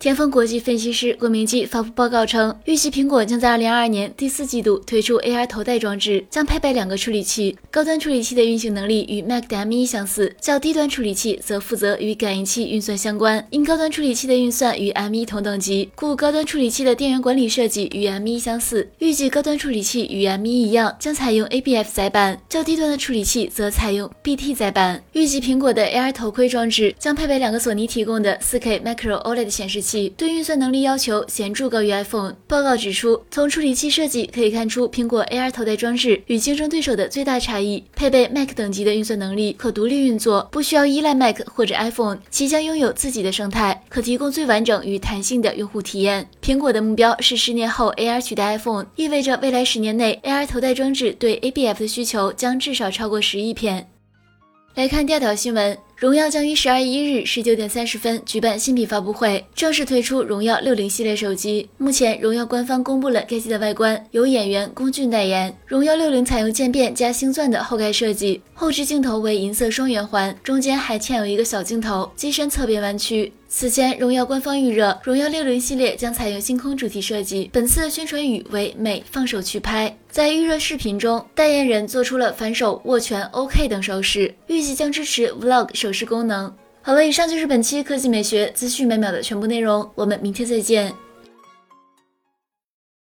天风国际分析师郭明基发布报告称，预计苹果将在二零二二年第四季度推出 AR 头戴装置，将配备两个处理器。高端处理器的运行能力与 Mac 的 M1 相似，较低端处理器则负责与感应器运算相关。因高端处理器的运算与 M1 同等级，故高端处理器的电源管理设计与 M1 相似。预计高端处理器与 M1 一样，将采用 ABF 载板，较低端的处理器则采用 BT 载板。预计苹果的 AR 头盔装置将配备两个索尼提供的 4K Macro OLED 显示器。对运算能力要求显著高于 iPhone。报告指出，从处理器设计可以看出，苹果 AR 头戴装置与竞争对手的最大差异：配备 Mac 等级的运算能力，可独立运作，不需要依赖 Mac 或者 iPhone。其将拥有自己的生态，可提供最完整与弹性的用户体验。苹果的目标是十年后 AR 取代 iPhone，意味着未来十年内 AR 头戴装置对 ABF 的需求将至少超过十亿片。来看第二条新闻。荣耀将于十二月一日十九点三十分举办新品发布会，正式推出荣耀六零系列手机。目前，荣耀官方公布了该机的外观，由演员龚俊代言。荣耀六零采用渐变加星钻的后盖设计，后置镜头为银色双圆环，中间还嵌有一个小镜头，机身侧边弯曲。此前，荣耀官方预热，荣耀六零系列将采用星空主题设计。本次宣传语为“美放手去拍”。在预热视频中，代言人做出了反手握拳、OK 等手势，预计将支持 Vlog 手势功能。好了，以上就是本期科技美学资讯每秒的全部内容，我们明天再见。